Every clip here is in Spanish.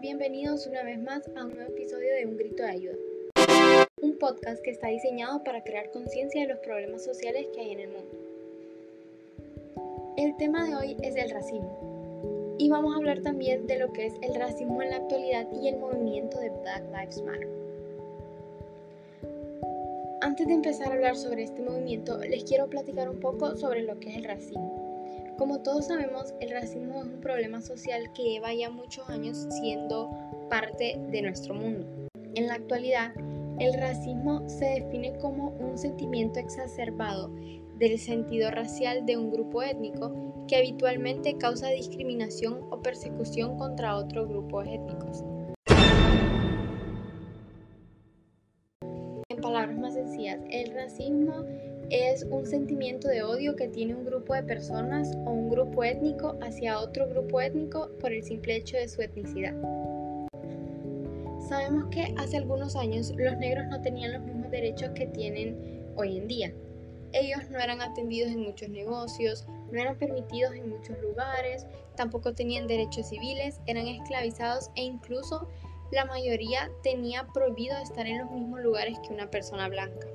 Bienvenidos una vez más a un nuevo episodio de Un Grito de Ayuda, un podcast que está diseñado para crear conciencia de los problemas sociales que hay en el mundo. El tema de hoy es el racismo y vamos a hablar también de lo que es el racismo en la actualidad y el movimiento de Black Lives Matter. Antes de empezar a hablar sobre este movimiento, les quiero platicar un poco sobre lo que es el racismo. Como todos sabemos, el racismo es un problema social que lleva ya muchos años siendo parte de nuestro mundo. En la actualidad, el racismo se define como un sentimiento exacerbado del sentido racial de un grupo étnico que habitualmente causa discriminación o persecución contra otros grupos étnicos. En palabras más sencillas, el racismo es un sentimiento de odio que tiene un grupo de personas o un grupo étnico hacia otro grupo étnico por el simple hecho de su etnicidad. Sabemos que hace algunos años los negros no tenían los mismos derechos que tienen hoy en día. Ellos no eran atendidos en muchos negocios, no eran permitidos en muchos lugares, tampoco tenían derechos civiles, eran esclavizados e incluso la mayoría tenía prohibido estar en los mismos lugares que una persona blanca.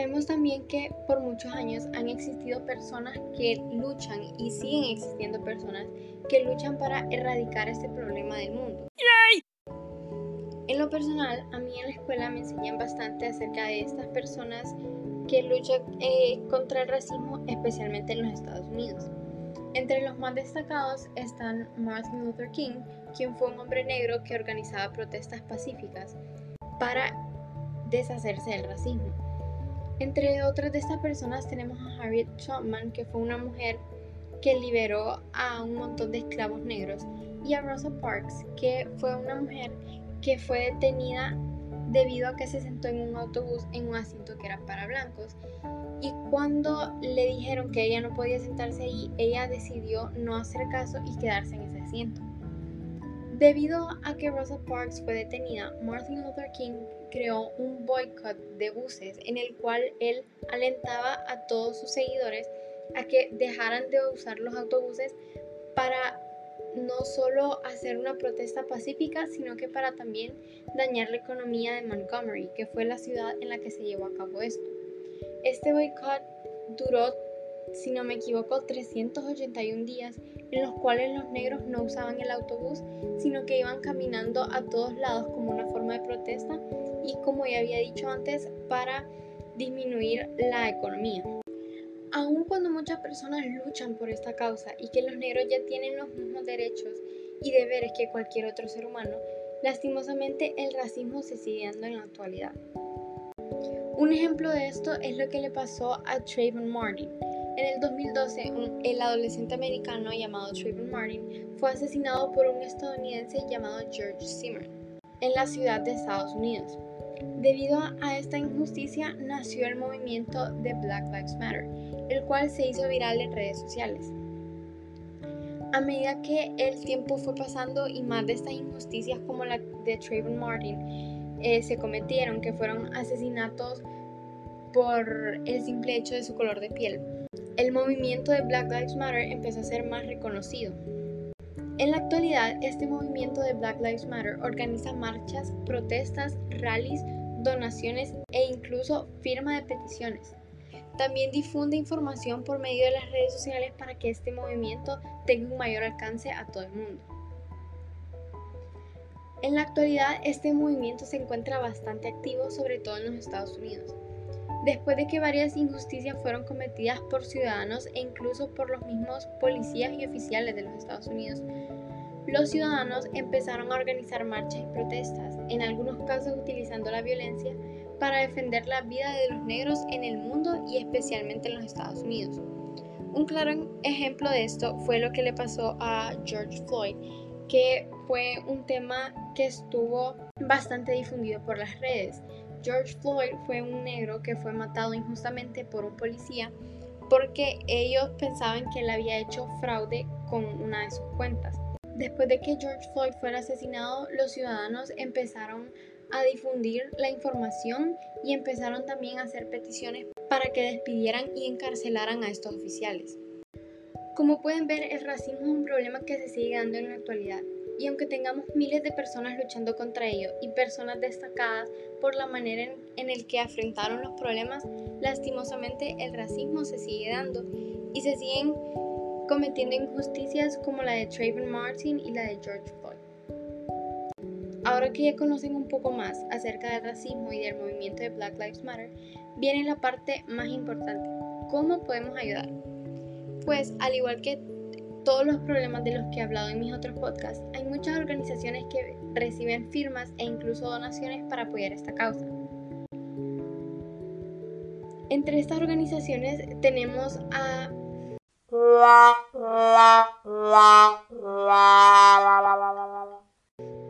Sabemos también que por muchos años han existido personas que luchan y siguen existiendo personas que luchan para erradicar este problema del mundo. En lo personal, a mí en la escuela me enseñan bastante acerca de estas personas que luchan eh, contra el racismo, especialmente en los Estados Unidos. Entre los más destacados están Martin Luther King, quien fue un hombre negro que organizaba protestas pacíficas para deshacerse del racismo. Entre otras de estas personas tenemos a Harriet Tubman, que fue una mujer que liberó a un montón de esclavos negros, y a Rosa Parks, que fue una mujer que fue detenida debido a que se sentó en un autobús en un asiento que era para blancos. Y cuando le dijeron que ella no podía sentarse ahí, ella decidió no hacer caso y quedarse en ese asiento. Debido a que Rosa Parks fue detenida, Martin Luther King creó un boicot de buses en el cual él alentaba a todos sus seguidores a que dejaran de usar los autobuses para no solo hacer una protesta pacífica, sino que para también dañar la economía de Montgomery, que fue la ciudad en la que se llevó a cabo esto. Este boicot duró, si no me equivoco, 381 días en los cuales los negros no usaban el autobús, sino que iban caminando a todos lados como una forma de protesta y como ya había dicho antes, para disminuir la economía. Aun cuando muchas personas luchan por esta causa y que los negros ya tienen los mismos derechos y deberes que cualquier otro ser humano, lastimosamente el racismo se sigue dando en la actualidad. Un ejemplo de esto es lo que le pasó a Trayvon Martin. En el 2012, el adolescente americano llamado Trayvon Martin fue asesinado por un estadounidense llamado George Zimmerman en la ciudad de Estados Unidos. Debido a esta injusticia nació el movimiento de Black Lives Matter, el cual se hizo viral en redes sociales. A medida que el tiempo fue pasando y más de estas injusticias como la de Trayvon Martin eh, se cometieron, que fueron asesinatos por el simple hecho de su color de piel, el movimiento de Black Lives Matter empezó a ser más reconocido. En la actualidad, este movimiento de Black Lives Matter organiza marchas, protestas, rallies, donaciones e incluso firma de peticiones. También difunde información por medio de las redes sociales para que este movimiento tenga un mayor alcance a todo el mundo. En la actualidad, este movimiento se encuentra bastante activo, sobre todo en los Estados Unidos después de que varias injusticias fueron cometidas por ciudadanos e incluso por los mismos policías y oficiales de los Estados Unidos. Los ciudadanos empezaron a organizar marchas y protestas, en algunos casos utilizando la violencia para defender la vida de los negros en el mundo y especialmente en los Estados Unidos. Un claro ejemplo de esto fue lo que le pasó a George Floyd, que fue un tema que estuvo bastante difundido por las redes. George Floyd fue un negro que fue matado injustamente por un policía porque ellos pensaban que él había hecho fraude con una de sus cuentas. Después de que George Floyd fuera asesinado, los ciudadanos empezaron a difundir la información y empezaron también a hacer peticiones para que despidieran y encarcelaran a estos oficiales. Como pueden ver, el racismo es un problema que se sigue dando en la actualidad. Y aunque tengamos miles de personas luchando contra ello y personas destacadas por la manera en, en el que afrontaron los problemas, lastimosamente el racismo se sigue dando y se siguen cometiendo injusticias como la de Trayvon Martin y la de George Floyd. Ahora que ya conocen un poco más acerca del racismo y del movimiento de Black Lives Matter, viene la parte más importante. ¿Cómo podemos ayudar? Pues al igual que todos los problemas de los que he hablado en mis otros podcasts, hay muchas organizaciones que reciben firmas e incluso donaciones para apoyar esta causa. Entre estas organizaciones tenemos a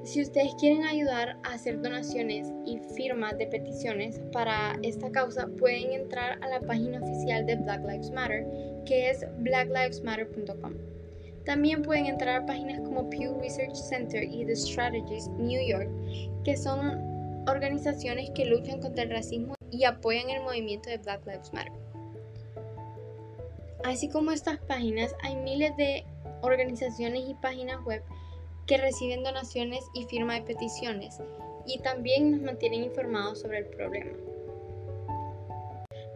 si ustedes quieren ayudar a hacer donaciones y firmas de peticiones para esta causa, pueden entrar a la página oficial de Black Lives Matter, que es blacklivesmatter.com. También pueden entrar a páginas como Pew Research Center y The Strategist New York, que son organizaciones que luchan contra el racismo y apoyan el movimiento de Black Lives Matter. Así como estas páginas, hay miles de organizaciones y páginas web que reciben donaciones y firma de peticiones y también nos mantienen informados sobre el problema.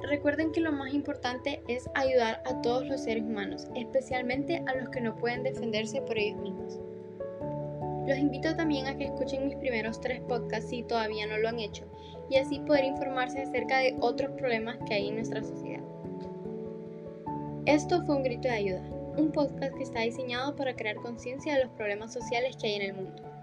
Recuerden que lo más importante es ayudar a todos los seres humanos, especialmente a los que no pueden defenderse por ellos mismos. Los invito también a que escuchen mis primeros tres podcasts si todavía no lo han hecho y así poder informarse acerca de otros problemas que hay en nuestra sociedad. Esto fue un grito de ayuda un podcast que está diseñado para crear conciencia de los problemas sociales que hay en el mundo.